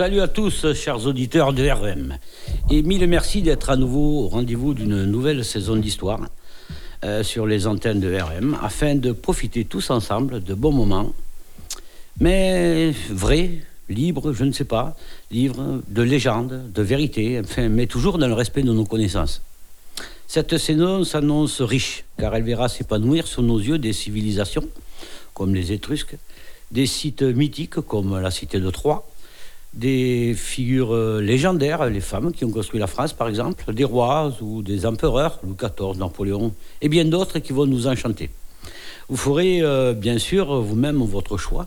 Salut à tous, chers auditeurs de REM. Et mille merci d'être à nouveau au rendez-vous d'une nouvelle saison d'histoire euh, sur les antennes de RM afin de profiter tous ensemble de bons moments, mais vrais, libres, je ne sais pas, livres de légendes, de vérité, enfin, mais toujours dans le respect de nos connaissances. Cette saison s'annonce riche, car elle verra s'épanouir sous nos yeux des civilisations, comme les Étrusques, des sites mythiques, comme la cité de Troie, des figures euh, légendaires, les femmes qui ont construit la France par exemple, des rois ou des empereurs, Louis XIV, Napoléon, et bien d'autres qui vont nous enchanter. Vous ferez euh, bien sûr vous-même votre choix,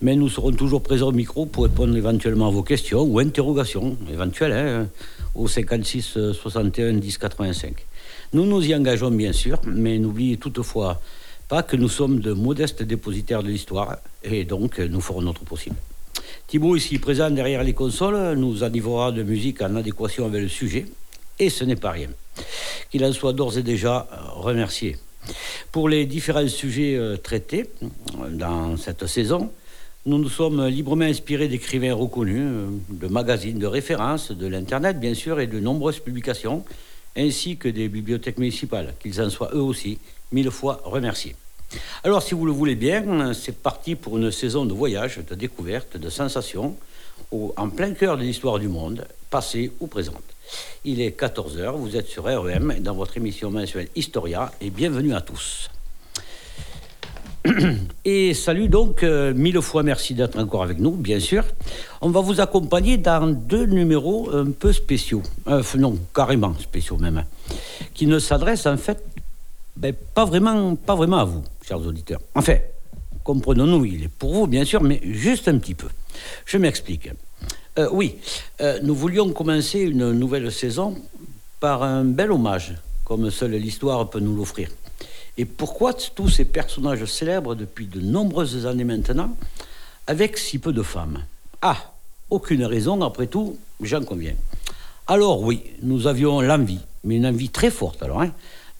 mais nous serons toujours présents au micro pour répondre éventuellement à vos questions ou interrogations éventuelles hein, au 56 61 10 85. Nous nous y engageons bien sûr, mais n'oubliez toutefois pas que nous sommes de modestes dépositaires de l'histoire et donc nous ferons notre possible. Thibault, ici présent derrière les consoles, nous enivrera de musique en adéquation avec le sujet, et ce n'est pas rien. Qu'il en soit d'ores et déjà euh, remercié. Pour les différents sujets euh, traités euh, dans cette saison, nous nous sommes librement inspirés d'écrivains reconnus, de magazines de référence, de l'Internet bien sûr, et de nombreuses publications, ainsi que des bibliothèques municipales, qu'ils en soient eux aussi mille fois remerciés. Alors, si vous le voulez bien, c'est parti pour une saison de voyage, de découverte, de sensations, en plein cœur de l'histoire du monde, passée ou présente. Il est 14h, vous êtes sur REM dans votre émission mensuelle Historia et bienvenue à tous. Et salut donc, euh, mille fois merci d'être encore avec nous, bien sûr. On va vous accompagner dans deux numéros un peu spéciaux, euh, non, carrément spéciaux même, qui ne s'adressent en fait ben, pas, vraiment, pas vraiment à vous, chers auditeurs. Enfin, comprenons-nous, il est pour vous, bien sûr, mais juste un petit peu. Je m'explique. Euh, oui, euh, nous voulions commencer une nouvelle saison par un bel hommage, comme seule l'histoire peut nous l'offrir. Et pourquoi tous ces personnages célèbres depuis de nombreuses années maintenant, avec si peu de femmes? Ah, aucune raison, après tout, j'en conviens. Alors oui, nous avions l'envie, mais une envie très forte alors, hein,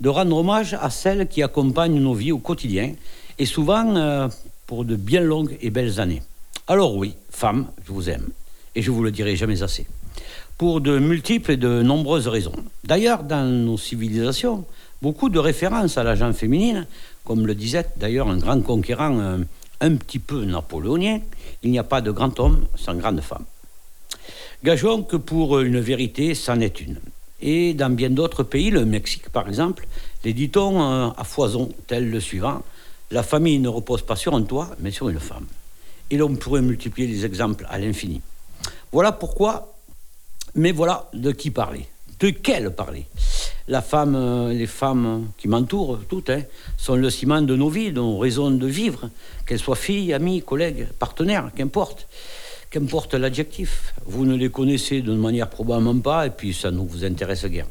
de rendre hommage à celles qui accompagnent nos vies au quotidien, et souvent euh, pour de bien longues et belles années. Alors oui, femmes, je vous aime, et je vous le dirai jamais assez, pour de multiples et de nombreuses raisons. D'ailleurs, dans nos civilisations, beaucoup de références à la féminine, comme le disait d'ailleurs un grand conquérant euh, un petit peu napoléonien, il n'y a pas de grand homme sans grande femme. Gageons que pour une vérité, c'en est une. Et dans bien d'autres pays, le Mexique par exemple, les dit-on euh, à foison, tel le suivant La famille ne repose pas sur un toit, mais sur une femme. Et l'on pourrait multiplier les exemples à l'infini. Voilà pourquoi, mais voilà de qui parler. De quelle parler La femme, euh, les femmes qui m'entourent, toutes, hein, sont le ciment de nos vies, de nos raisons de vivre, qu'elles soient filles, amies, collègues, partenaires, qu'importe. Qu'importe l'adjectif, vous ne les connaissez d'une manière probablement pas, et puis ça ne vous intéresse guère.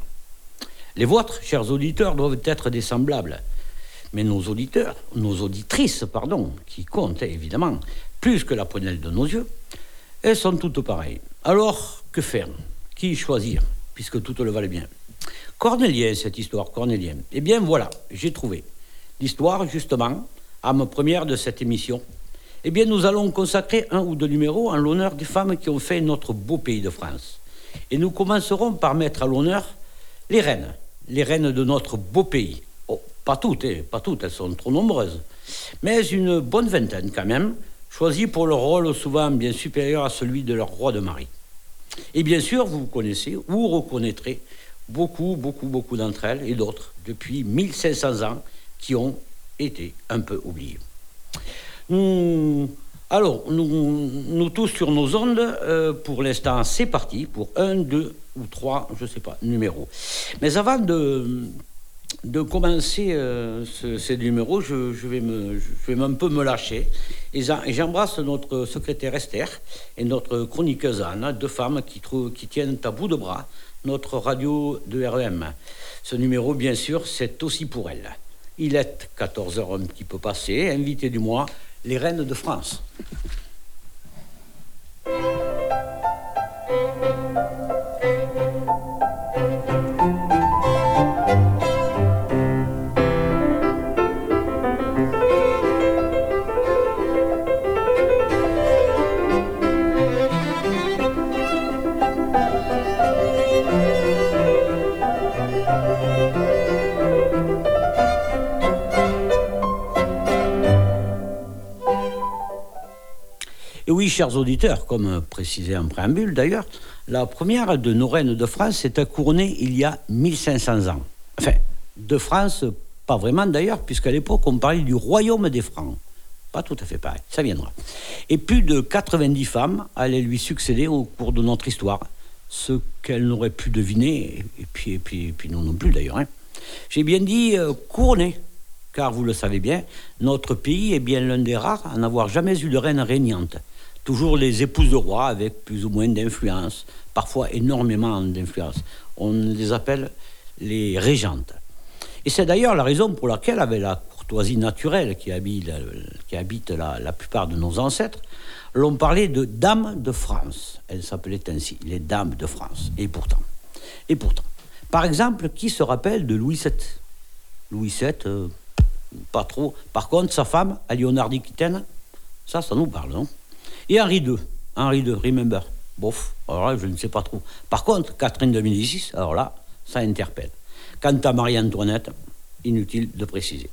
Les vôtres, chers auditeurs, doivent être des semblables. Mais nos auditeurs, nos auditrices, pardon, qui comptent évidemment plus que la prunelle de nos yeux, elles sont toutes pareilles. Alors, que faire? Qui choisir Puisque toutes le valent bien? Cornélien, cette histoire, Cornélien. Eh bien voilà, j'ai trouvé. L'histoire, justement, âme première de cette émission, eh bien, nous allons consacrer un ou deux numéros en l'honneur des femmes qui ont fait notre beau pays de France. Et nous commencerons par mettre à l'honneur les reines, les reines de notre beau pays. Oh, pas toutes, hein, pas toutes, elles sont trop nombreuses, mais une bonne vingtaine quand même, choisies pour leur rôle souvent bien supérieur à celui de leur roi de mari. Et bien sûr, vous connaissez ou reconnaîtrez beaucoup, beaucoup, beaucoup d'entre elles et d'autres depuis 1500 ans qui ont été un peu oubliées alors, nous, tous sur nos ondes, euh, pour l'instant, c'est parti pour un, deux ou trois, je ne sais pas, numéros. Mais avant de, de commencer euh, ces numéros, je, vais je vais un peu me lâcher. Et j'embrasse notre secrétaire Esther et notre chroniqueuse Anne, deux femmes qui, qui tiennent à bout de bras notre radio de REM. Ce numéro, bien sûr, c'est aussi pour elles. Il est 14h un petit peu passé, invité du mois, les reines de France. Chers auditeurs, comme précisé en préambule d'ailleurs, la première de nos reines de France s'était couronnée il y a 1500 ans. Enfin, de France, pas vraiment d'ailleurs, puisqu'à l'époque on parlait du royaume des Francs. Pas tout à fait pareil, ça viendra. Et plus de 90 femmes allaient lui succéder au cours de notre histoire, ce qu'elle n'aurait pu deviner, et puis, et puis, et puis nous non plus d'ailleurs. Hein. J'ai bien dit euh, couronné, car vous le savez bien, notre pays est bien l'un des rares à n'avoir jamais eu de reine régnante. Toujours les épouses de rois avec plus ou moins d'influence, parfois énormément d'influence. On les appelle les régentes. Et c'est d'ailleurs la raison pour laquelle, avec la courtoisie naturelle qui habite, qui habite la, plupart de nos ancêtres, l'on parlait de dames de France. Elles s'appelaient ainsi, les dames de France. Et pourtant, et pourtant, par exemple, qui se rappelle de Louis VII Louis VII, euh, pas trop. Par contre, sa femme, Léonard d'Aquitaine, ça, ça nous parle, non? Et Henri II, Henri II, remember Bof, alors là, je ne sais pas trop. Par contre, Catherine de Médicis, alors là, ça interpelle. Quant à Marie-Antoinette, inutile de préciser.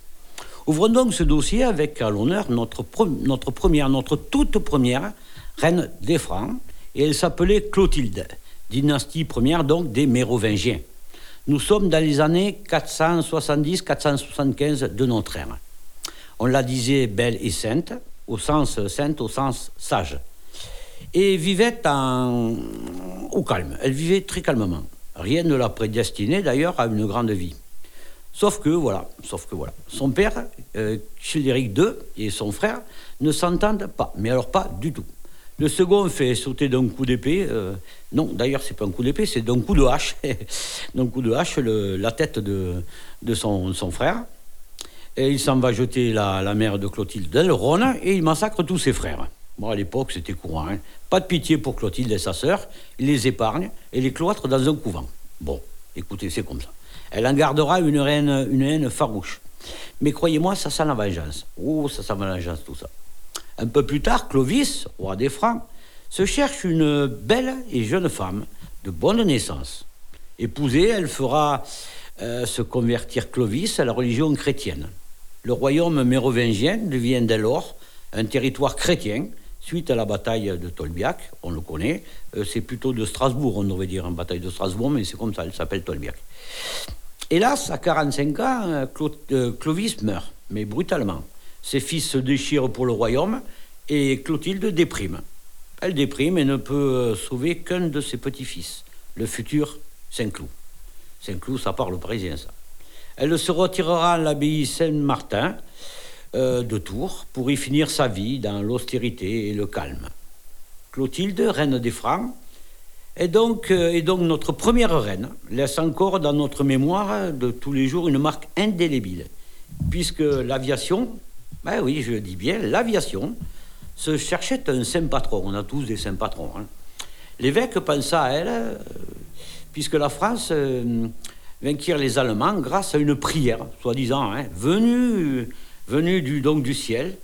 Ouvrons donc ce dossier avec à l'honneur notre, notre première, notre toute première reine des Francs, et elle s'appelait Clotilde, dynastie première donc des Mérovingiens. Nous sommes dans les années 470-475 de notre ère. On la disait belle et sainte, au sens sainte, au sens sage. Et vivait en... au calme. Elle vivait très calmement. Rien ne la prédestinait d'ailleurs à une grande vie. Sauf que, voilà, sauf que voilà. Son père, euh, II, et son frère ne s'entendent pas, mais alors pas du tout. Le second fait sauter d'un coup d'épée. Euh, non, d'ailleurs, c'est pas un coup d'épée, c'est d'un coup de hache. d'un coup de hache, la tête de, de son, frère. Il s'en va jeter la, mère de Clotilde dans le Rhône et il massacre tous ses frères. Bon, à l'époque, c'était courant. Hein. Pas de pitié pour Clotilde et sa sœur. Il les épargne et les cloître dans un couvent. Bon, écoutez, c'est comme ça. Elle en gardera une haine, une haine farouche. Mais croyez-moi, ça sent la vengeance. Oh, ça sent la vengeance, tout ça. Un peu plus tard, Clovis, roi des Francs, se cherche une belle et jeune femme de bonne naissance. Épousée, elle fera euh, se convertir Clovis à la religion chrétienne. Le royaume mérovingien devient dès lors un territoire chrétien suite à la bataille de Tolbiac, on le connaît. Euh, c'est plutôt de Strasbourg, on devrait dire, une bataille de Strasbourg, mais c'est comme ça, elle s'appelle Tolbiac. Hélas, à 45 ans, euh, Clovis meurt, mais brutalement. Ses fils se déchirent pour le royaume et Clotilde déprime. Elle déprime et ne peut euh, sauver qu'un de ses petits-fils, le futur Saint-Cloud. Saint-Cloud, ça parle parisien, ça. Elle se retirera à l'abbaye Saint-Martin euh, de Tours pour y finir sa vie dans l'austérité et le calme. Clotilde, reine des Francs, est donc, euh, est donc notre première reine, laisse encore dans notre mémoire de tous les jours une marque indélébile, puisque l'aviation ben oui, je dis bien, l'aviation se cherchait un saint patron. On a tous des saints patrons. Hein. L'évêque pensa à elle, euh, puisque la France euh, les Allemands grâce à une prière, soi-disant, hein, venue, venue du, donc du ciel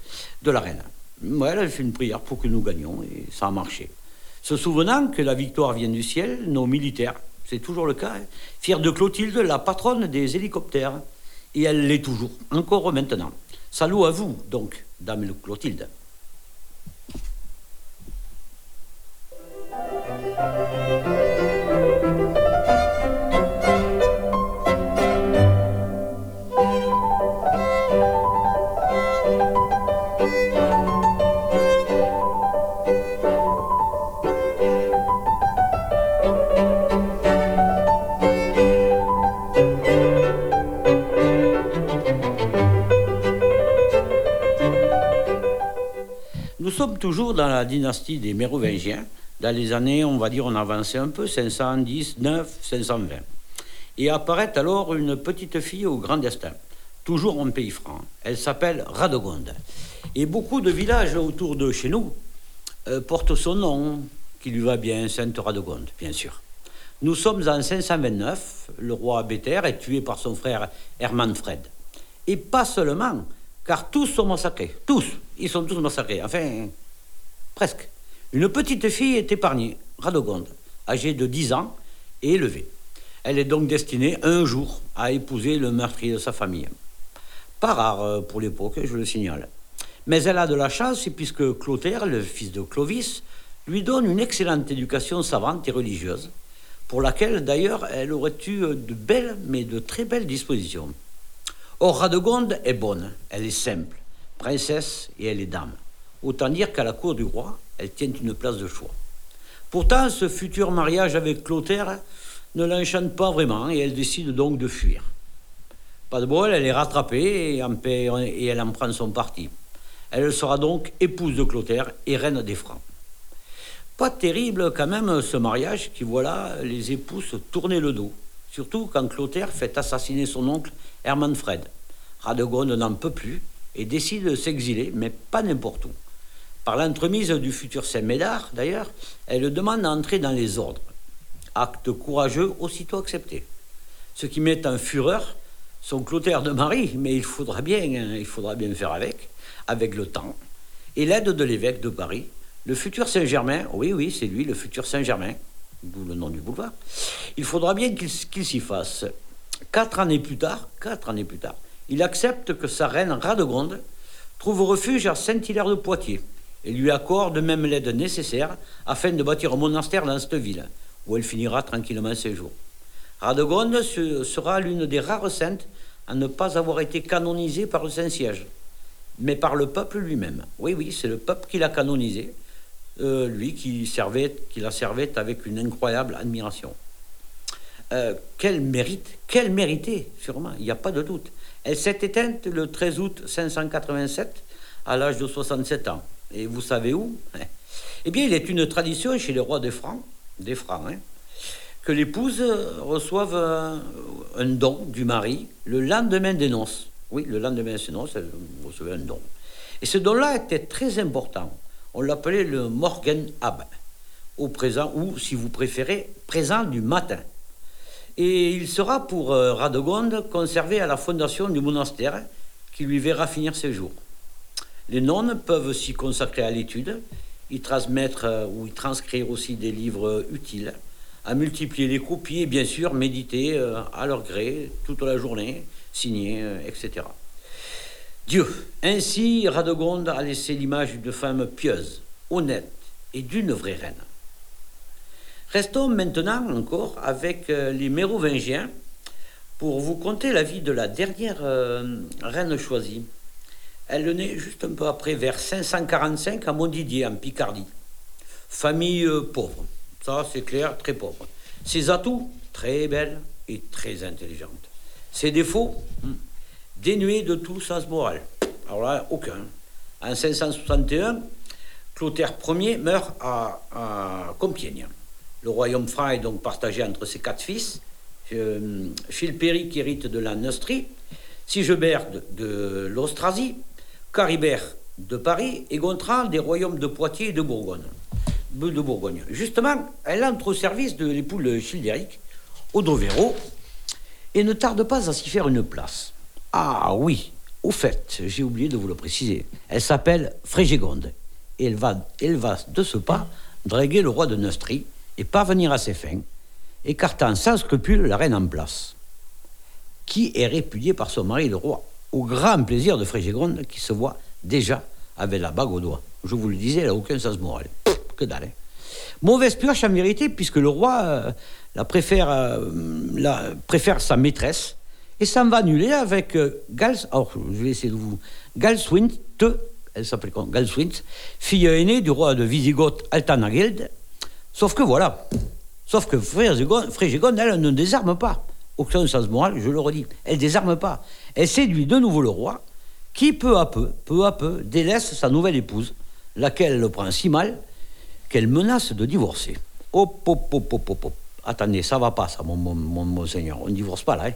de la reine. Ouais, elle a fait une prière pour que nous gagnions et ça a marché. Se souvenant que la victoire vient du ciel, nos militaires, c'est toujours le cas, hein, firent de Clotilde la patronne des hélicoptères. Et elle l'est toujours, encore maintenant. Salut à vous, donc, dame Clotilde. Sommes toujours dans la dynastie des Mérovingiens. Dans les années, on va dire, on avançait un peu, 510, 9, 520. Et apparaît alors une petite fille au grand destin, toujours en pays franc. Elle s'appelle Radegonde. Et beaucoup de villages autour de chez nous euh, portent son nom, qui lui va bien, Sainte Radegonde, bien sûr. Nous sommes en 529, le roi Béter est tué par son frère Hermann Fred. Et pas seulement, car tous sont massacrés. Tous. Ils sont tous massacrés. Enfin, presque. Une petite fille est épargnée, Radogonde, âgée de 10 ans et élevée. Elle est donc destinée un jour à épouser le meurtrier de sa famille. Pas rare euh, pour l'époque, je le signale. Mais elle a de la chance puisque Clotaire, le fils de Clovis, lui donne une excellente éducation savante et religieuse, pour laquelle d'ailleurs elle aurait eu de belles, mais de très belles dispositions. Or, Radegonde est bonne, elle est simple, princesse et elle est dame. Autant dire qu'à la cour du roi, elle tient une place de choix. Pourtant, ce futur mariage avec Clotaire ne l'enchante pas vraiment et elle décide donc de fuir. Pas de bol, elle est rattrapée et, elle en prend son parti. Elle sera donc épouse de Clotaire et reine des Francs. Pas terrible quand même ce mariage qui voilà les épouses tourner le dos, surtout quand Clotaire fait assassiner son oncle Hermann Fred. Radegonde n'en peut plus et décide de s'exiler, mais pas n'importe où. Par l'entremise du futur Saint-Médard, d'ailleurs, elle demande d'entrer dans les ordres. Acte courageux aussitôt accepté. Ce qui met en fureur son Clotaire de Marie, mais il faudra bien, il faudra bien faire avec, avec le temps, et l'aide de l'évêque de Paris, le futur Saint-Germain, oui, oui, c'est lui, le futur Saint-Germain, d'où le nom du boulevard. Il faudra bien qu'il s'y fasse. Quatre années plus tard, quatre années plus tard, il accepte que sa reine Radegonde trouve refuge à Saint-Hilaire de Poitiers et lui accorde même l'aide nécessaire afin de bâtir un monastère dans cette ville, où elle finira tranquillement ses jours. Radegonde sera l'une des rares saintes à ne pas avoir été canonisée par le Saint-Siège, mais par le peuple lui-même. Oui, oui, c'est le peuple qui l'a canonisée, euh, lui qui, la servait avec une incroyable admiration. Euh, quel mérite, quel mérité, sûrement, il n'y a pas de doute. Elle s'est éteinte le 13 août 587 à l'âge de 67 ans. Et vous savez où? Eh bien, il est une tradition chez les rois des Francs, des Francs, hein, que l'épouse reçoive un, don du mari le lendemain des noces. Oui, le lendemain des noces, elle recevait un don. Et ce don-là était très important. On l'appelait le Morgen Ab, au présent, ou si vous préférez, présent du matin. Et il sera pour euh, Radegonde conservé à la fondation du monastère qui lui verra finir ses jours. Les nonnes peuvent s'y consacrer à l'étude, y transmettre euh, ou y transcrire aussi des livres utiles, à multiplier les copies et bien sûr méditer euh, à leur gré toute la journée, signer, etc. Dieu, ainsi Radegonde a laissé l'image d'une femme pieuse, honnête et d'une vraie reine. Restons maintenant encore avec les Mérovingiens pour vous conter la vie de la dernière reine choisie. Elle naît juste un peu après, vers 545, à Montdidier, en Picardie. Famille euh, pauvre, ça c'est clair, très pauvre. Ses atouts, très belle et très intelligente. Ses défauts, hmm, dénués de tout sens moral. Alors là, aucun. En 561, Clotaire Ier meurt à, Compiègne. Le royaume franc est donc partagé entre ses quatre fils. Chilpéric hérite de la Neustrie, Sigebert de, l'Austrasie, Caribert de Paris et Gontran des royaumes de Poitiers et de Bourgogne. Justement, elle entre au service de l'époux de Childéric, Odovero, et ne tarde pas à s'y faire une place. Ah oui, au fait, j'ai oublié de vous le préciser, elle s'appelle Frégégonde, et elle va, elle va de ce pas draguer le roi de Neustrie et parvenir à ses fins, écartant sans scrupule la reine en place, qui est répudiée par son mari le roi au grand plaisir de Frégégonde qui se voit déjà avec la bague au doigt. Je vous le disais, elle n'a aucun sens moral. que dalle. Hein. Mauvaise pioche en vérité, puisque le roi euh, la préfère, euh, la, préfère sa maîtresse et s'en va annuler avec euh, Galswint, fille aînée du roi de Visigoth Altanagild. Sauf que voilà. Sauf que Frégégonde, elle ne désarme pas aucun sens moral, je le redis. Elle désarme pas. Elle séduit de nouveau le roi, qui peu à peu, peu à peu, délaisse sa nouvelle épouse, laquelle le prend si mal qu'elle menace de divorcer. Hop, hop, hop, hop, hop, Attendez, ça va pas, ça, mon, mon, seigneur. On ne divorce pas là. Hein.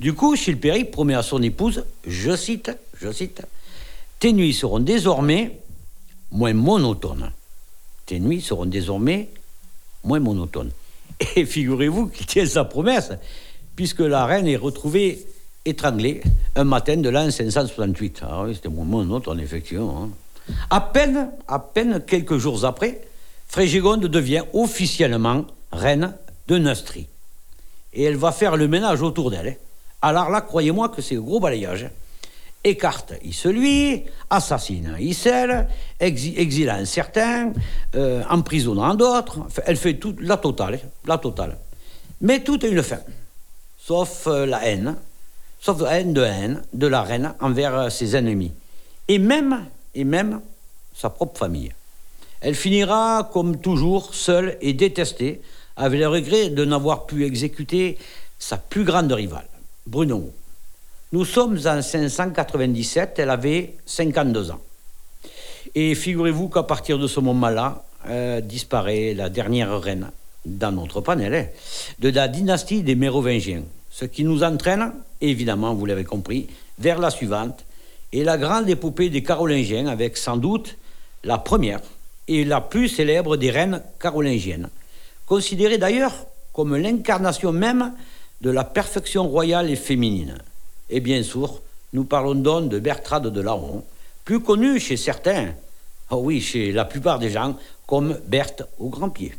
Du coup, Chilpéric promet à son épouse, je cite, je cite, Tes nuits seront désormais moins monotones. Tes nuits seront désormais moins monotones. Et figurez-vous qu'il tient sa promesse puisque la reine est retrouvée étranglée un matin de l'an 568. Ah oui, c'était mon monotone, effectivement. Hein. À peine, quelques jours après, Frégigonde devient officiellement reine de Neustrie. Et elle va faire le ménage autour d'elle. Alors là, croyez-moi que c'est gros balayage. Écarte celui, assassine Issel, exilant certains, euh, emprisonnant d'autres. Elle fait toute la totale, la totale. Mais tout est une fin, sauf euh, la haine, sauf la haine de haine de la reine envers euh, ses ennemis, et même, et même sa propre famille. Elle finira, comme toujours, seule et détestée, avec le regret de n'avoir pu exécuter sa plus grande rivale, Bruno. Nous sommes en 597, elle avait 52 ans. Et figurez-vous qu'à partir de ce moment-là, euh, disparaît la dernière reine dans notre panel hein, de la dynastie des Mérovingiens. Ce qui nous entraîne, évidemment, vous l'avez compris, vers la suivante, et la grande épopée des Carolingiens, avec sans doute la première et la plus célèbre des reines carolingiennes, considérée d'ailleurs comme l'incarnation même de la perfection royale et féminine. Et bien sûr, nous parlons donc de Bertrade de Laon, plus connue chez certains, oh oui, chez la plupart des gens, comme Berthe au grand pied.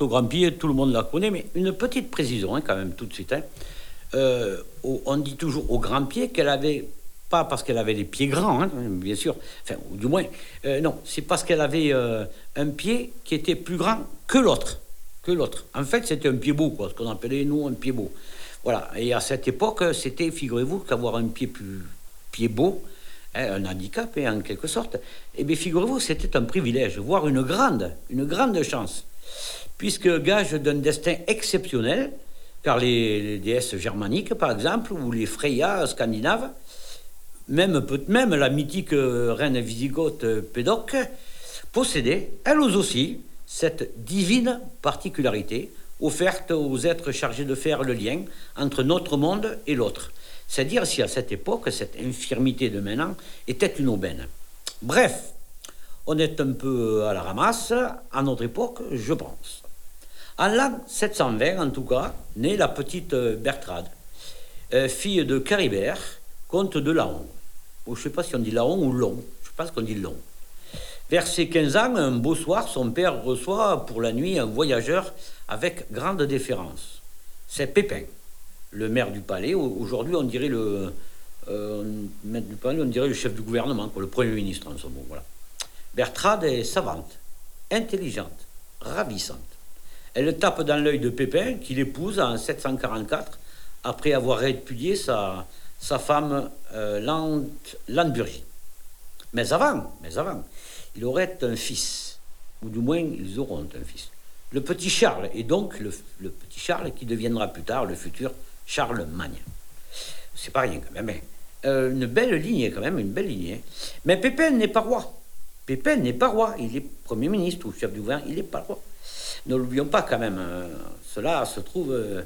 Au grand pied, tout le monde la connaît, mais une petite précision hein, quand même tout de suite. Hein. Euh, on dit toujours au grand pied qu'elle avait, pas parce qu'elle avait des pieds grands, hein, bien sûr, enfin, ou du moins, euh, non, c'est parce qu'elle avait euh, un pied qui était plus grand que l'autre. Que l'autre. En fait, c'était un pied beau, quoi, ce qu'on appelait, nous, un pied beau. Voilà. Et à cette époque, c'était, figurez-vous, qu'avoir un pied plus pied beau, un handicap, en quelque sorte, et eh bien, figurez-vous, c'était un privilège, voire une grande, une grande chance puisque gage d'un destin exceptionnel, car les, déesses germaniques, par exemple, ou les Freya scandinaves, même, même la mythique reine visigothe Pédoc, possédaient, elles aussi, cette divine particularité offerte aux êtres chargés de faire le lien entre notre monde et l'autre. C'est-à-dire si à cette époque, cette infirmité de maintenant était une aubaine. Bref, on est un peu à la ramasse, à notre époque, je pense. En l'an 720, en tout cas, naît la petite euh, Bertrade, euh, fille de Caribert, comte de Laon. je ne sais pas si on dit Laon ou Long, je pense qu'on dit Long. Vers ses 15 ans, un beau soir, son père reçoit pour la nuit un voyageur avec grande déférence. C'est Pépin, le maire du palais. Aujourd'hui, on dirait le euh, on dirait le chef du gouvernement, le premier ministre en ce moment. Bertrade est savante, intelligente, ravissante. Elle tape dans l'œil de Pépin, qui l'épouse en 744, après avoir répudié sa, femme euh. Mais avant, mais avant, il aurait un fils, ou du moins ils auront un fils. Le petit Charles, et donc le, petit Charles qui deviendra plus tard le futur Charlemagne. C'est pas rien quand même. Hein. Euh, une belle lignée quand même, une belle lignée. Mais Pépin n'est pas roi. Pépin n'est pas roi. Il est Premier ministre ou chef du gouvernement, il n'est pas roi ne l'oublions pas quand même. Hein. cela se trouve. Euh,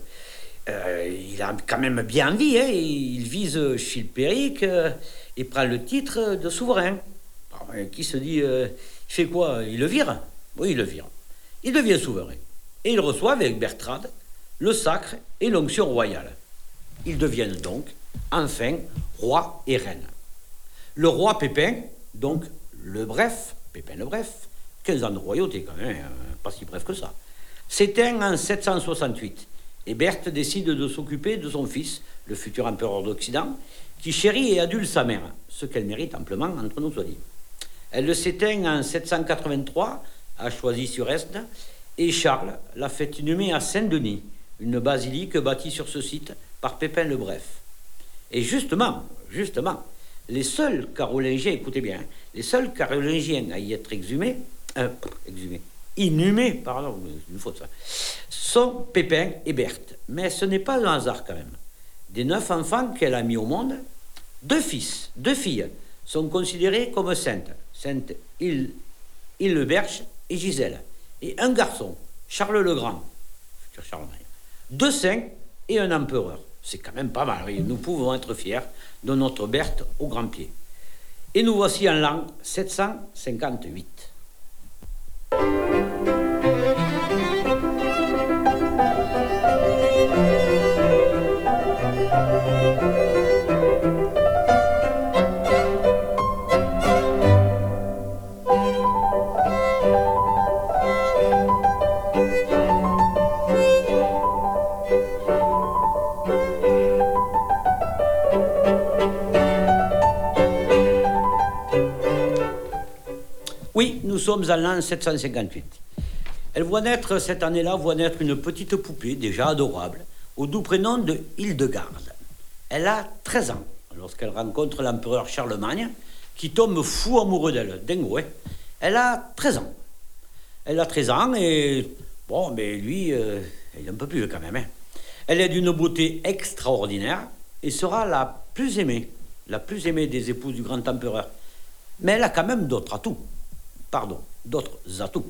euh, il a quand même bien envie. Hein, il vise Chilpéric euh, et prend le titre de souverain. qui se dit il fait quoi? Il le vire? Oui, il le vire. Il devient souverain. Et il reçoit avec Bertrade le sacre et l'onction royale. Ils deviennent donc, enfin, roi et reine. Le roi Pépin, donc le bref, Pépin le bref, 15 ans de royauté quand même, hein, pas si bref que ça, s'éteint en 768 et Berthe décide de s'occuper de son fils, le futur empereur d'Occident, qui chérit et adule sa mère, ce qu'elle mérite amplement entre nous soit dit. Elle le s'éteint en 783 à Choisy-sur-Est et Charles l'a fait inhumer à Saint-Denis, une basilique bâtie sur ce site par Pépin le Bref. Et justement, justement, les seuls Carolingiens, écoutez bien, les seuls Carolingiens à y être exhumés, euh, exhumés, inhumés, pardon, une faute ça, sont Pépin et Berthe. Mais ce n'est pas un hasard quand même. Des neuf enfants qu'elle a mis au monde, deux fils, deux filles sont considérés comme saintes. Sainte Hildeberge et Gisèle. Et un garçon, Charles le Grand, futur Charlemagne. Deux saints et un empereur. C'est quand même pas mal. Nous pouvons être fiers de notre Berthe au grand pied. Et nous voici en l'an 758. Oui, nous sommes en l'an 758. Elle voit naître, cette année-là, voit naître une petite poupée, déjà adorable, au doux prénom de Hildegarde. Elle a 13 ans lorsqu'elle rencontre l'empereur Charlemagne, qui tombe fou amoureux d'elle. Dingo, hein Elle a 13 ans. Elle a 13 ans et. Bon, mais lui, euh, il est un peu plus quand même. Hein. Elle est d'une beauté extraordinaire et sera la plus aimée, la plus aimée des épouses du grand empereur. Mais elle a quand même d'autres atouts pardon, d'autres atouts.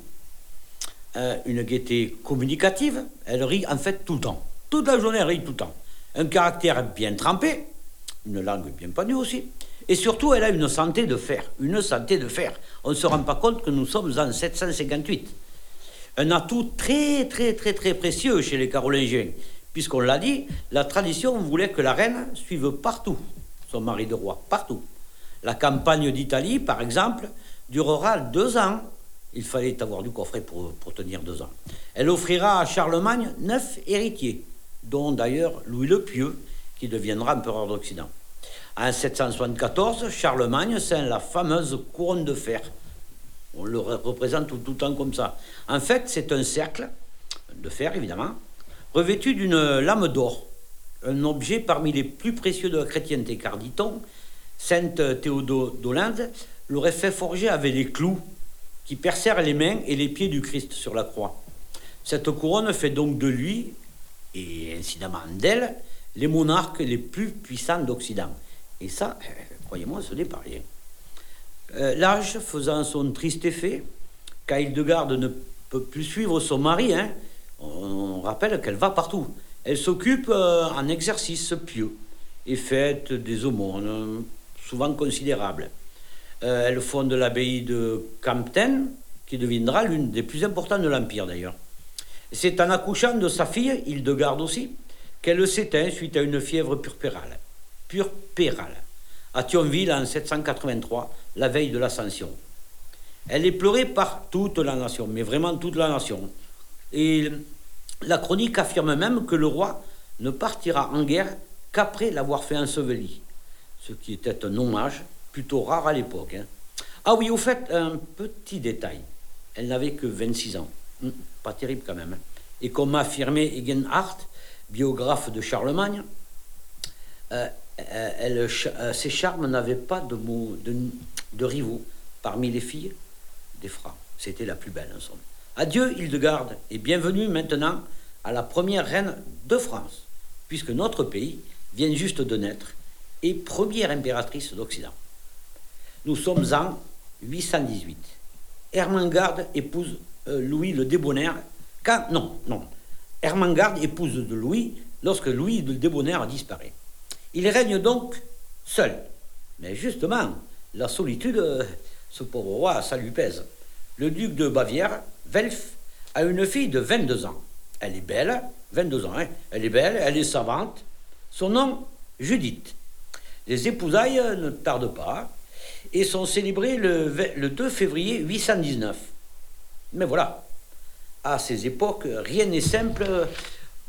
Une gaieté communicative, elle rit en fait tout le temps. Toute la journée, elle rit tout le temps. Un caractère bien trempé, une langue bien panue aussi. Et surtout, elle a une santé de fer. Une santé de fer. On ne se rend pas compte que nous sommes en 758. Un atout très, très, très, très précieux chez les Carolingiens. Puisqu'on l'a dit, la tradition voulait que la reine suive partout son mari de roi. Partout. La campagne d'Italie, par exemple, durera deux ans. Il fallait avoir du coffret pour, tenir deux ans. Elle offrira à Charlemagne neuf héritiers, dont d'ailleurs Louis le Pieux, qui deviendra empereur d'Occident. En 774, Charlemagne ceint la fameuse couronne de fer. On le représente tout, tout le temps comme ça. En fait, c'est un cercle, de fer évidemment, revêtu d'une lame d'or, un objet parmi les plus précieux de la chrétienté, car dit-on, Sainte Théodolinde l'aurait fait forger avec des clous qui percèrent les mains et les pieds du Christ sur la croix. Cette couronne fait donc de lui, et incidemment d'elle, les monarques les plus puissants d'Occident. Et ça, euh, croyez-moi, ce n'est pas rien. Euh, l'âge faisant son triste effet, quand Hildegarde ne peut plus suivre son mari, hein, on rappelle qu'elle va partout. Elle s'occupe euh, en exercice pieux et fait des aumônes, souvent considérables. Euh, elle fonde l'abbaye de Campten, qui deviendra l'une des plus importantes de l'Empire d'ailleurs. C'est en accouchant de sa fille, Hildegarde aussi, qu'elle s'éteint suite à une fièvre purpérale. Purpérale. À Thionville en 783, la veille de l'Ascension. Elle est pleurée par toute la nation, mais vraiment toute la nation. Et la chronique affirme même que le roi ne partira en guerre qu'après l'avoir fait ensevelir, ce qui était un hommage plutôt rare à l'époque. Hein. Ah oui, au fait, un petit détail. Elle n'avait que 26 ans. Hum, pas terrible quand même. Hein. Et comme a affirmé Egenhardt, biographe de Charlemagne, euh, euh, euh, ses charmes n'avaient pas de, de, rivaux. Parmi les filles, des frères. C'était la plus belle en somme. Adieu Hildegarde et bienvenue maintenant à la première reine de France, puisque notre pays vient juste de naître et première impératrice d'Occident. Nous sommes en 818. Hermangarde épouse euh, Louis le Débonnaire. Quand, non, non. Hermangarde épouse de Louis lorsque Louis le Débonnaire disparaît. Il règne donc seul. Mais justement, la solitude, euh, ce pauvre roi, ça lui pèse. Le duc de Bavière, Welf, a une fille de 22 ans. Elle est belle, 22 ans, hein. elle est belle, elle est savante. Son nom, Judith. Les épousailles ne tardent pas et sont célébrés le, 2 février 819. Mais voilà, à ces époques, rien n'est simple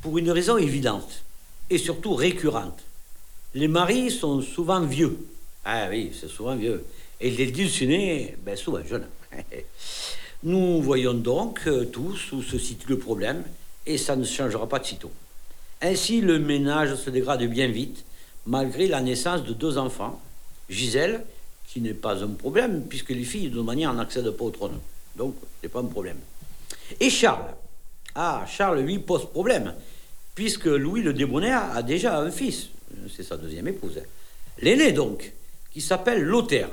pour une raison évidente et surtout récurrente. Les maris sont souvent vieux. Ah oui, c'est souvent vieux. Et les dulcinés, ben souvent jeunes. Nous voyons donc tous où se situe le problème et ça ne changera pas de sitôt. Ainsi, le ménage se dégrade bien vite, malgré la naissance de deux enfants, Gisèle qui n'est pas un problème, puisque les filles, de manière, n'accèdent pas au trône. Donc, ce n'est pas un problème. Et Charles Ah, Charles, lui, pose problème, puisque Louis le Débonnaire a déjà un fils, c'est sa deuxième épouse. L'aîné, donc, qui s'appelle Lothaire.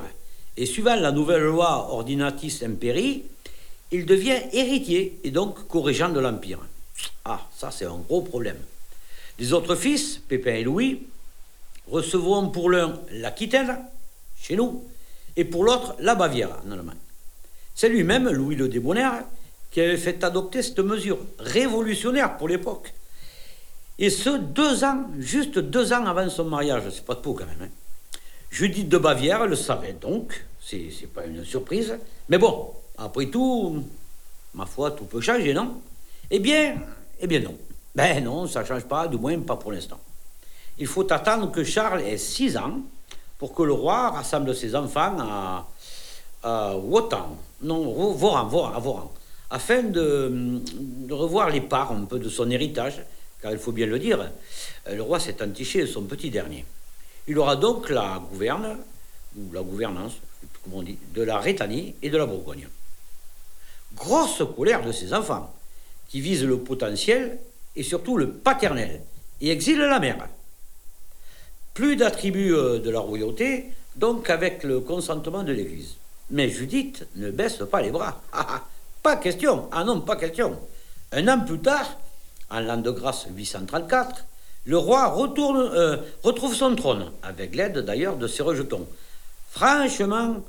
Et suivant la nouvelle loi Ordinatis Imperii, il devient héritier et donc corrigeant de l'Empire. Ah, ça, c'est un gros problème. Les autres fils, Pépin et Louis, recevront pour l'un l'Aquitaine, chez nous, et pour l'autre la Bavière en. C'est lui-même, Louis le Débonnaire, qui avait fait adopter cette mesure révolutionnaire pour l'époque. Et ce, deux ans, juste deux ans avant son mariage, c'est pas de peau quand même. Hein. Judith de Bavière le savait donc, c'est pas une surprise. Mais bon, après tout, ma foi, tout peut changer, non? Eh bien, eh bien non. Ben non, ça change pas, du moins pas pour l'instant. Il faut attendre que Charles ait six ans pour que le roi rassemble ses enfants à, à Wotan, non, Voran, Voran, Voran, afin de, revoir les parts un peu de son héritage, car il faut bien le dire, le roi s'est entiché de son petit dernier. Il aura donc la gouverne, ou la gouvernance, de la Rétanie et de la Bourgogne. Grosse colère de ses enfants, qui visent le potentiel et surtout le paternel, et exilent la mère. Plus d'attributs euh, de la royauté, donc avec le consentement de l'Église. Mais Judith ne baisse pas les bras. Ah, ah, pas question. Ah non, pas question. Un an plus tard, en l'an de grâce 834, le roi euh, retrouve son trône, avec l'aide d'ailleurs de ses rejetons, franchement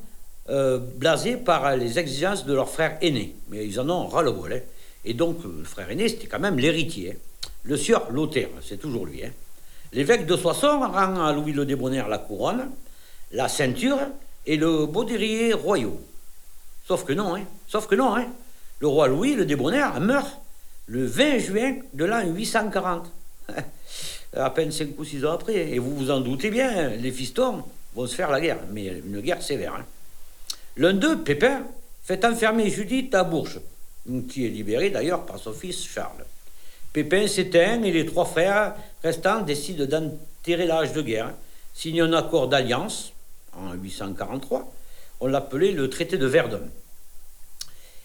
euh, blasés par les exigences de leur frère aîné. Mais ils en ont ras-le-bol. Hein. Et donc, le frère aîné, c'était quand même l'héritier. Hein. Le sieur Lothaire, c'est toujours lui. Hein. L'évêque de Soissons rend à Louis le Débonnaire la couronne, la ceinture et le baudrier royaux. Sauf que non, hein. Sauf que non, hein. Le roi Louis le Débonnaire meurt le 20 juin de l'an 840. à peine 5 ou 6 ans après. Et vous vous en doutez bien, les fistons vont se faire la guerre, mais une guerre sévère. Hein. L'un d'eux, Pépin, fait enfermer Judith à Bourges, qui est libérée d'ailleurs par son fils Charles. Pépin s'éteint et les trois frères restants décident d'enterrer l'âge de guerre, signent un accord d'alliance en 843. On l'appelait le traité de Verdun.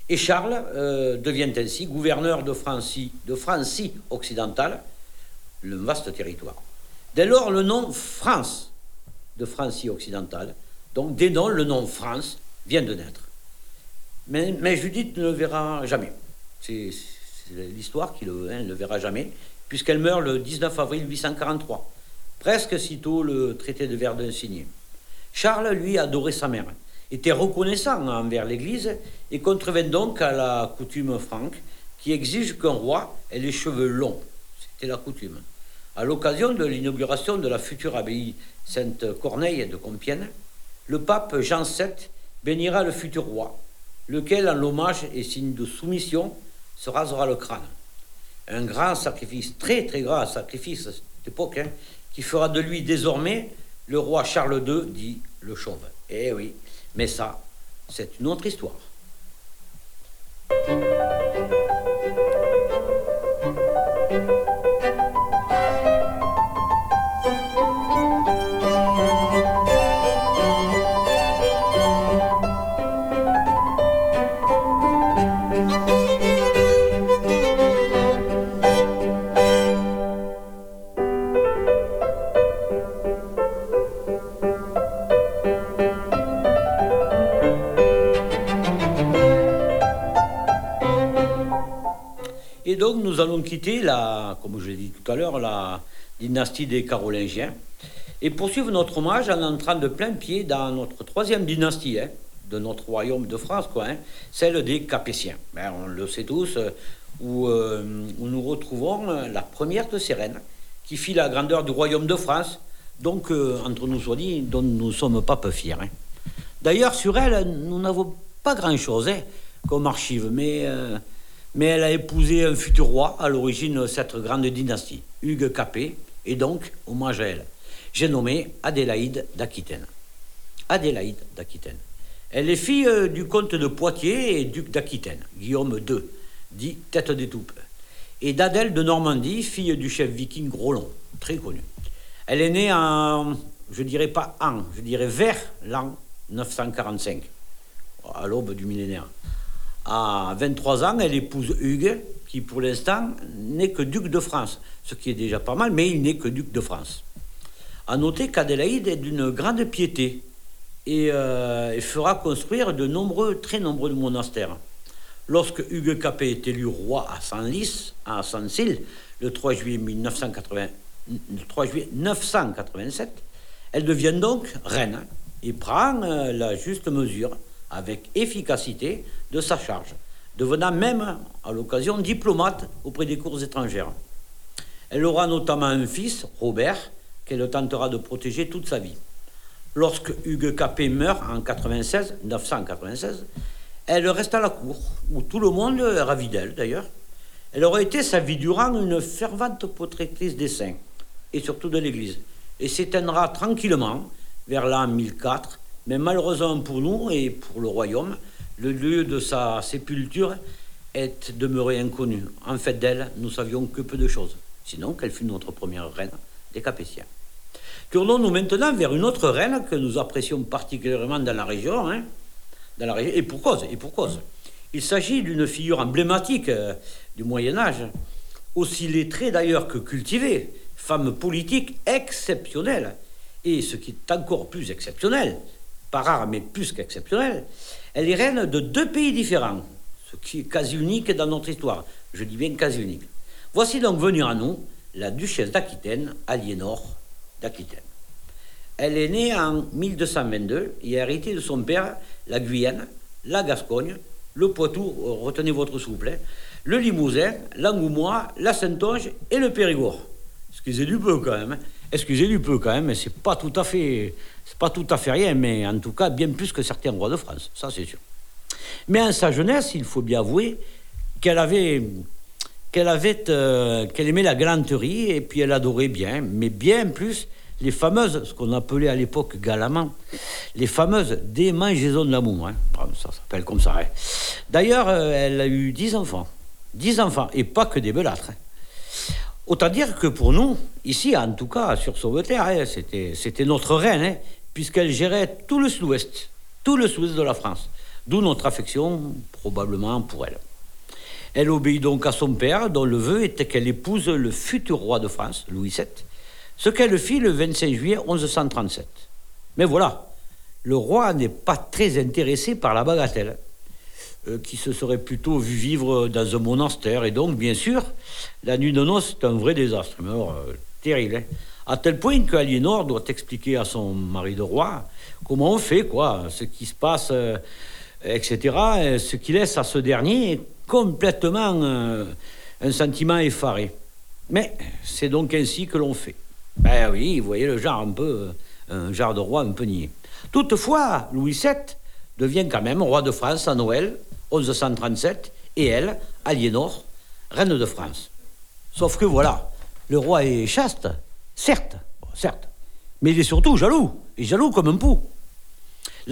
Et Charles euh, devient ainsi gouverneur de Francie, de Francie occidentale, le vaste territoire. Dès lors, le nom France de Francie occidentale, donc dès lors, le nom France vient de naître. Mais, Judith ne le verra jamais. L'histoire qui le, hein, ne verra jamais, puisqu'elle meurt le 19 avril 843, presque sitôt le traité de Verdun signé. Charles, lui, adorait sa mère, était reconnaissant envers l'Église et contrevint donc à la coutume franque qui exige qu'un roi ait les cheveux longs. C'était la coutume. À l'occasion de l'inauguration de la future abbaye Sainte-Corneille de Compiègne, le pape Jean VII bénira le futur roi, lequel, en l'hommage et signe de soumission, se rasera le crâne. Un grand sacrifice, très très grand sacrifice à cette époque, hein, qui fera de lui désormais le roi Charles II, dit le chauve. Eh oui, mais ça, c'est une autre histoire. Nous allons quitter, la, comme je l'ai dit tout à l'heure, la dynastie des Carolingiens et poursuivre notre hommage en entrant de plein pied dans notre troisième dynastie hein, de notre royaume de France, quoi, hein, celle des Capétiens. Ben, on le sait tous, euh, où, euh, où, nous retrouvons la première de ces reines qui fit la grandeur du royaume de France, donc euh, entre nous soit dit, dont nous ne sommes pas peu fiers. Hein. D'ailleurs, sur elle, nous n'avons pas grand-chose comme archive, mais mais elle a épousé un futur roi à l'origine de cette grande dynastie, Hugues Capet, et donc, hommage à elle. J'ai nommé Adélaïde d'Aquitaine. Adélaïde d'Aquitaine. Elle est fille euh, du comte de Poitiers et duc d'Aquitaine, Guillaume II, dit Tête des Toupes, et d'Adèle de Normandie, fille du chef viking Grolon, très connu. Elle est née en, je dirais pas en, je dirais vers l'an 945, à l'aube du millénaire. À 23 ans, elle épouse Hugues, qui pour l'instant n'est que duc de France, ce qui est déjà pas mal, mais il n'est que duc de France. À noter qu'Adélaïde est d'une grande piété et, euh, fera construire de nombreux, très nombreux monastères. Lorsque Hugues Capet est élu roi à Senlis, à Saint-Cile, le 3 juillet, 1980, le 3 juillet 987, elle devient donc reine et prend euh, la juste mesure, avec efficacité, de sa charge, devenant même, à l'occasion, diplomate auprès des cours étrangères. Elle aura notamment un fils, Robert, qu'elle tentera de protéger toute sa vie. Lorsque Hugues Capet meurt en 96, 996, elle reste à la cour, où tout le monde est ravi d'elle d'ailleurs. Elle aurait été sa vie durant une fervente protectrice des saints, et surtout de l'Église, et s'éteindra tranquillement vers l'an 1004, mais malheureusement pour nous et pour le royaume, le lieu de sa sépulture est demeuré inconnu. En fait d'elle, nous savions que peu de choses, sinon qu'elle fut notre première reine des Capétiens. Tournons-nous maintenant vers une autre reine que nous apprécions particulièrement dans la région, hein, dans la région et pour cause, et pour cause. Il s'agit d'une figure emblématique euh, du Moyen Âge, aussi lettrée d'ailleurs que cultivée, femme politique exceptionnelle, et ce qui est encore plus exceptionnel, pas rare mais plus qu'exceptionnel, elle est reine de deux pays différents, ce qui est quasi unique dans notre histoire. Je dis bien quasi unique. Voici donc venir à nous la duchesse d'Aquitaine, Aliénor d'Aquitaine. Elle est née en 1222 et a hérité de son père la Guyane, la Gascogne, le Poitou, retenez votre souple, hein, le Limousin, l'Angoumois, la Saintonge et le Périgord. Excusez du peu quand même. Excusez du peu quand même, mais c'est pas tout à fait, pas tout à fait rien, mais en tout cas bien plus que certains rois de France, ça c'est sûr. Mais en sa jeunesse, il faut bien avouer qu'elle avait, qu'elle avait, euh, qu'elle aimait la galanterie et puis elle adorait bien, mais bien plus les fameuses, ce qu'on appelait à l'époque galamment, les fameuses démangeaisons de l'amour. Hein. Ça s'appelle comme ça. Hein. D'ailleurs, euh, elle a eu dix enfants. Dix enfants, et pas que des belâtres. Hein. Autant dire que pour nous, ici, en tout cas, sur Sauveterre, hein, c'était notre reine, puisqu'elle gérait tout le sud-ouest, tout le sud-ouest de la France. D'où notre affection, probablement, pour elle. Elle obéit donc à son père, dont le vœu était qu'elle épouse le futur roi de France, Louis VII, ce qu'elle fit le 25 juillet 1137. Mais voilà, le roi n'est pas très intéressé par la bagatelle, qui se serait plutôt vu vivre dans un monastère. Et donc, bien sûr, la nuit de noces est un vrai désastre, mais alors, euh, terrible. Hein. à tel point qu'Aliénor doit expliquer à son mari de roi comment on fait, quoi, ce qui se passe, euh, etc., ce qui laisse à ce dernier complètement un sentiment effaré. Mais c'est donc ainsi que l'on fait. Ben oui, vous voyez le genre un peu, un genre de roi un peu niais. Toutefois, Louis VII devient quand même roi de France à Noël, 1137, et elle, Aliénor, reine de France. Sauf que voilà, le roi est chaste, certes, certes, mais il est surtout jaloux, et jaloux comme un pou.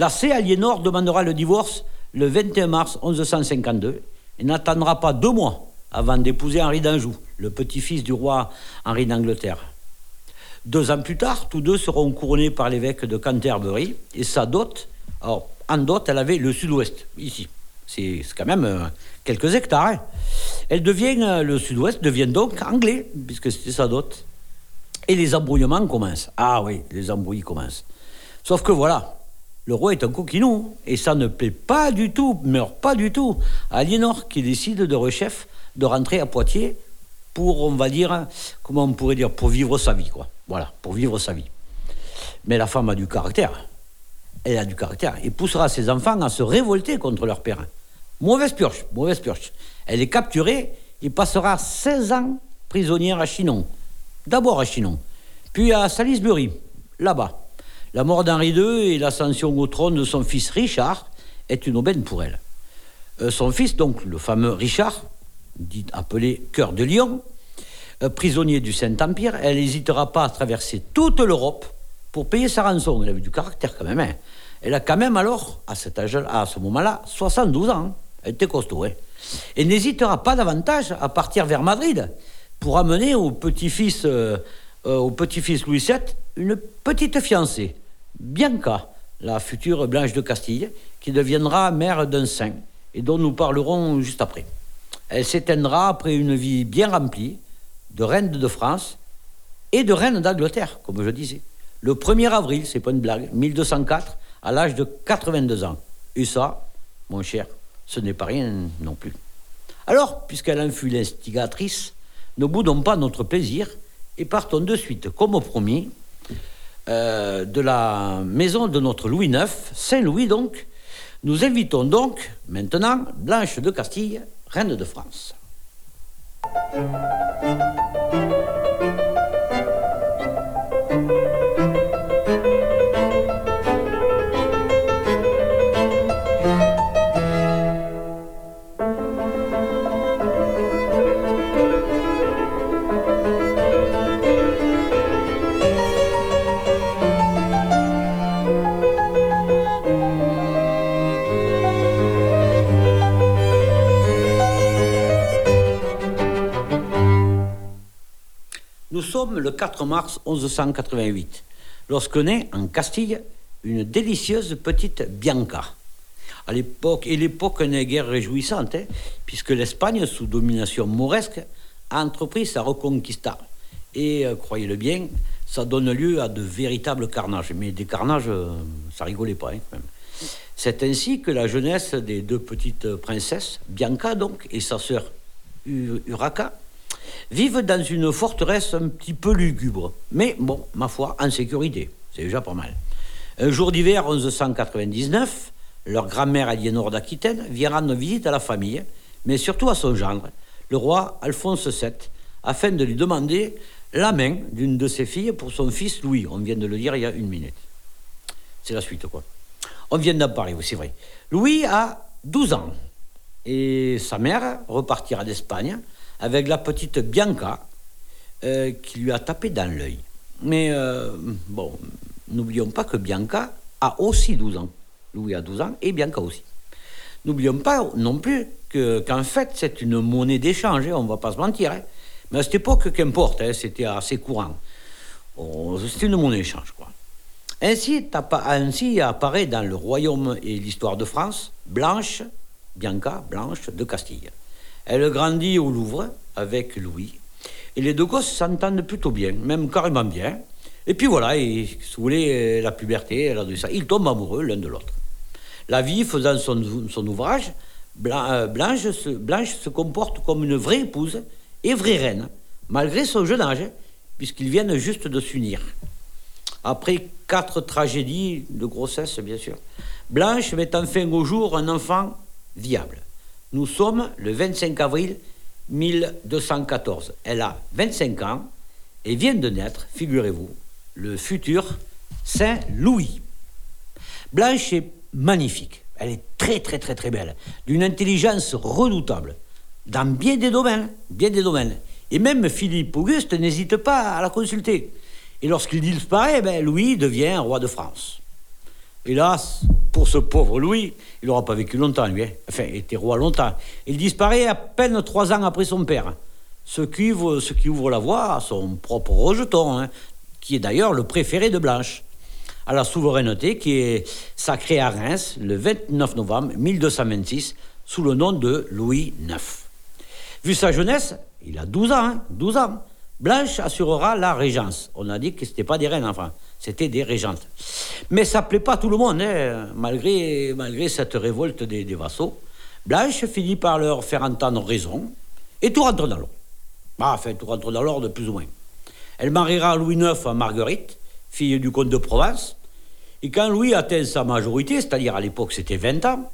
C. Aliénor demandera le divorce le 21 mars 1152 et n'attendra pas deux mois avant d'épouser Henri d'Anjou, le petit-fils du roi Henri d'Angleterre. Deux ans plus tard, tous deux seront couronnés par l'évêque de Canterbury et sa dot, alors en dot, elle avait le sud-ouest, ici. C'est quand même euh, quelques hectares. Hein. Elle euh, le sud-ouest devient donc anglais, puisque c'était sa dot. Et les embrouillements commencent. Ah oui, les embrouilles commencent. Sauf que voilà, le roi est un coquinou, et ça ne plaît pas du tout, meurt pas du tout, à Aliénor, qui décide de rechef de rentrer à Poitiers pour, on va dire, comment on pourrait dire, pour vivre sa vie, quoi. Voilà, pour vivre sa vie. Mais la femme a du caractère. Elle a du caractère. Et poussera ses enfants à se révolter contre leur père. Mauvaise purge, mauvaise purge. Elle est capturée et passera 16 ans prisonnière à Chinon. D'abord à Chinon, puis à Salisbury, là-bas. La mort d'Henri II et l'ascension au trône de son fils Richard est une aubaine pour elle. Euh, son fils, donc le fameux Richard, dit, appelé Cœur de Lion, euh, prisonnier du Saint-Empire, elle n'hésitera pas à traverser toute l'Europe pour payer sa rançon. Elle avait du caractère quand même. Hein. Elle a quand même alors, à cet âge à ce moment-là, 72 ans. Elle était costaud. Hein. Et n'hésitera pas davantage à partir vers Madrid pour amener au petit-fils euh, euh, au petit-fils Louis VII une petite fiancée, Bianca, la future Blanche de Castille, qui deviendra mère d'un saint et dont nous parlerons juste après. Elle s'éteindra après une vie bien remplie de reine de France et de reine d'Angleterre, comme je disais. Le 1er avril, c'est pas une blague, 1204, à l'âge de 82 ans. Et ça, mon cher, ce n'est pas rien non plus. Alors, puisqu'elle en fut l'instigatrice, ne boudons pas notre plaisir et partons de suite, comme promis, euh, de la maison de notre Louis IX, Saint-Louis donc, nous invitons donc maintenant Blanche de Castille, reine de France. Le 4 mars 1188, lorsque naît en Castille une délicieuse petite Bianca. À l'époque, et l'époque n'est guère réjouissante, hein, puisque l'Espagne, sous domination mauresque, a entrepris sa reconquista. Et, euh, croyez-le bien, ça donne lieu à de véritables carnages. Mais des carnages, euh, ça rigolait pas, hein. C'est ainsi que la jeunesse des deux petites princesses, Bianca donc, et sa sœur Urraca, vivent dans une forteresse un petit peu lugubre, mais bon, ma foi, en sécurité. C'est déjà pas mal. Un jour d'hiver 1199, leur grand-mère Aliénor d'Aquitaine vient rendre visite à la famille, mais surtout à son gendre, le roi Alphonse VII, afin de lui demander la main d'une de ses filles pour son fils Louis. On vient de le dire il y a une minute. C'est la suite, quoi. On vient d'en parler, c'est vrai. Louis a 12 ans et sa mère repartira d'Espagne avec la petite Bianca euh, qui lui a tapé dans l'œil. Mais euh, bon, n'oublions pas que Bianca a aussi 12 ans. Louis a 12 ans et Bianca aussi. N'oublions pas non plus qu'en fait, c'est une monnaie d'échange, hein, on ne va pas se mentir. Hein. Mais à cette époque, qu'importe, hein, c'était assez courant. Oh, c'était une monnaie d'échange, quoi. Ainsi, ainsi apparaît dans le royaume et l'histoire de France Blanche, Bianca, Blanche de Castille. Elle grandit au Louvre avec Louis. Et les deux gosses s'entendent plutôt bien, même carrément bien. Et puis voilà, ils, si vous voulez, la puberté. Ils tombent amoureux l'un de l'autre. La vie faisant son, ouvrage, euh, Blanche se, Blanche se comporte comme une vraie épouse et vraie reine, malgré son jeune âge, puisqu'ils viennent juste de s'unir. Après quatre tragédies de grossesse, bien sûr, Blanche met enfin au jour un enfant viable. Nous sommes le 25 avril 1214. Elle a 25 ans et vient de naître, figurez-vous, le futur Saint Louis. Blanche est magnifique. Elle est très très très très belle, d'une intelligence redoutable, dans bien des domaines, bien des domaines. Et même Philippe Auguste n'hésite pas à la consulter. Et lorsqu'il disparaît, ben, Louis devient roi de France. Hélas, pour ce pauvre Louis, il n'aura pas vécu longtemps, lui. Hein. Enfin, il était roi longtemps. Il disparaît à peine trois ans après son père. Ce qui ouvre, la voie à son propre rejeton, hein, qui est d'ailleurs le préféré de Blanche, à la souveraineté qui est sacrée à Reims le 29 novembre 1226 sous le nom de Louis IX. Vu sa jeunesse, il a 12 ans, 12 hein, ans. Blanche assurera la régence. On a dit que ce n'était pas des reines, enfin c'était des régentes. Mais ça plaît pas tout le monde, hein, malgré, malgré cette révolte des, vassaux. Blanche finit par leur faire entendre raison, et tout rentre dans l'ordre. Ah, enfin, tout rentre dans l'ordre, plus ou moins. Elle mariera Louis IX à Marguerite, fille du comte de Provence, et quand Louis atteint sa majorité, c'est-à-dire à, l'époque c'était 20 ans,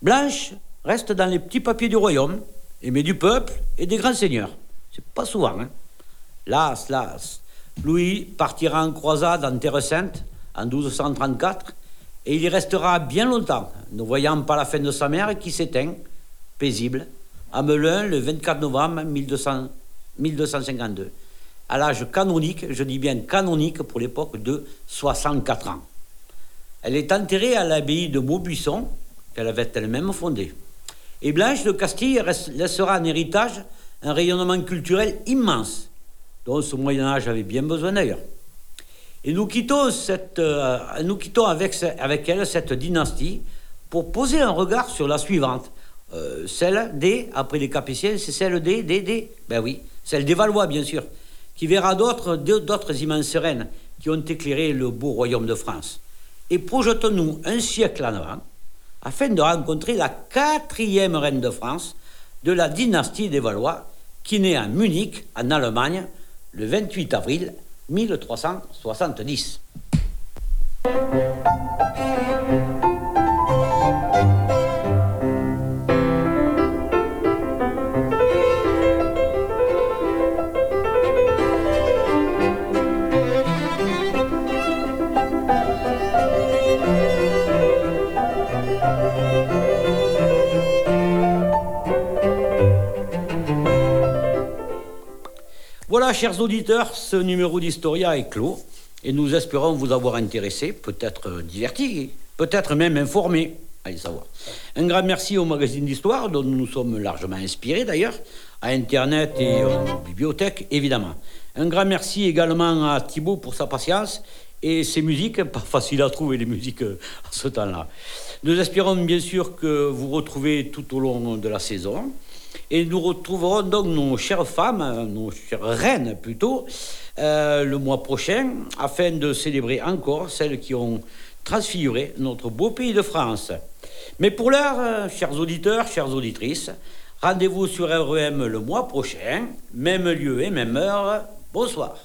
Blanche reste dans les petits papiers du royaume, aimée du peuple et des grands seigneurs. C'est pas souvent, hein. Las, las. Louis partira en croisade en Terre Sainte en 1234 et il y restera bien longtemps, ne voyant pas la fin de sa mère qui s'éteint, paisible, à Melun le 24 novembre 1252, à l'âge canonique, je dis bien canonique pour l'époque de 64 ans. Elle est enterrée à l'abbaye de Maubuisson, qu'elle avait elle-même fondée. Et Blanche de Castille laissera en héritage un rayonnement culturel immense dont ce Moyen Âge avait bien besoin d'ailleurs. Et nous quittons, cette, euh, nous quittons avec, avec elle cette dynastie pour poser un regard sur la suivante. Euh, celle des, après les Capétiens, c'est celle des, des, des, ben oui, celle des Valois, bien sûr, qui verra d'autres, d'autres immenses reines qui ont éclairé le beau royaume de France. Et projetons-nous un siècle en avant, afin de rencontrer la quatrième reine de France de la dynastie des Valois, qui naît à Munich, en Allemagne, le 28 avril 1370. Chers auditeurs, ce numéro d'Historia est clos et nous espérons vous avoir intéressé, peut-être diverti, peut-être même informé. Allez savoir. Un grand merci au magazine d'histoire, dont nous nous sommes largement inspirés d'ailleurs, à Internet et aux bibliothèques, évidemment. Un grand merci également à Thibault pour sa patience et ses musiques, pas facile à trouver les musiques à ce temps-là. Nous espérons bien sûr que vous retrouvez tout au long de la saison. Et nous retrouverons donc nos chères femmes, nos chères reines plutôt, euh, le mois prochain, afin de célébrer encore celles qui ont transfiguré notre beau pays de France. Mais pour l'heure, euh, chers auditeurs, chères auditrices, rendez-vous sur REM le mois prochain, même lieu et même heure. Bonsoir.